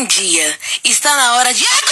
Bom dia. Está na hora de agora.